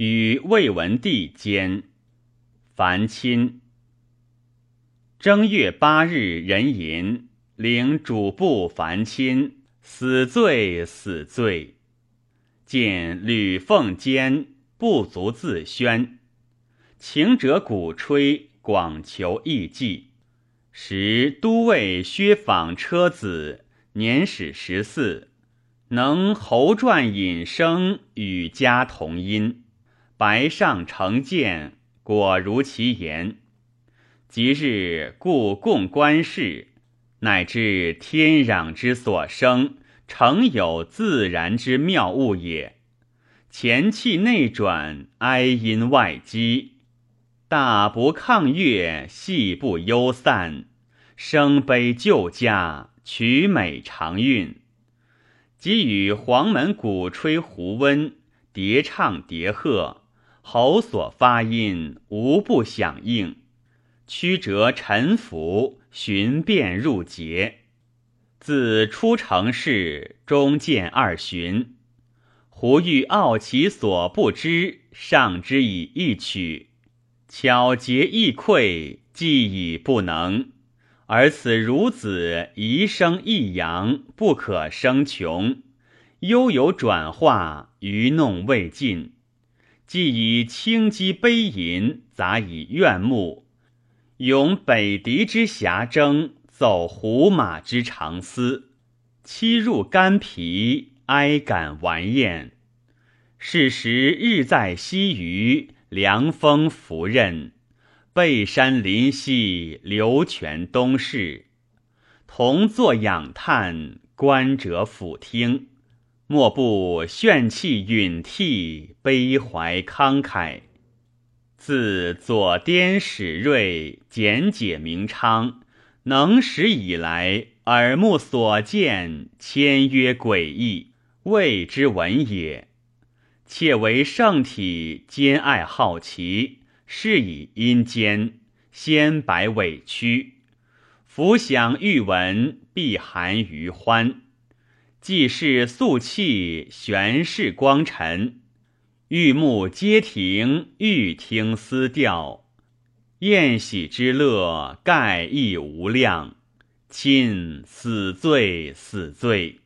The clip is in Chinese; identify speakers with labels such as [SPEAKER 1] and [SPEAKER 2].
[SPEAKER 1] 与魏文帝兼。樊亲。正月八日，壬寅，领主簿樊亲死罪，死罪。见吕奉坚不足自宣，情者鼓吹，广求义计。时都尉薛访车子，年始十四，能侯传引声，与家同音，白上成见，果如其言。即日故共观世，乃至天壤之所生，诚有自然之妙物也。前气内转，哀音外积，大不抗越，细不忧散，声悲旧家，曲美长韵。即与黄门鼓吹胡温，叠唱叠和，喉所发音无不响应。曲折沉浮，寻变入节。自出城市，终见二旬。胡欲傲其所不知，上之以一曲，巧结意溃，既已不能。而此孺子宜生一阳，不可生穷。悠有转化，愚弄未尽。既以轻击悲吟，杂以怨慕。咏北狄之侠争，奏胡马之长嘶，欺入肝脾，哀感顽艳。是时日在西隅，凉风拂刃，背山林溪，流泉东逝。同坐仰叹，观者俯听，莫不炫气允涕，悲怀慷慨。自左颠始锐，简解明昌，能史以来，耳目所见，签约诡异，未之文也。且为圣体，兼爱好奇，是以阴间，先百委屈，浮想欲闻，必含于欢。既是素气，玄是光尘。玉目皆停，欲听思调，宴喜之乐，盖亦无量。亲死罪，死罪。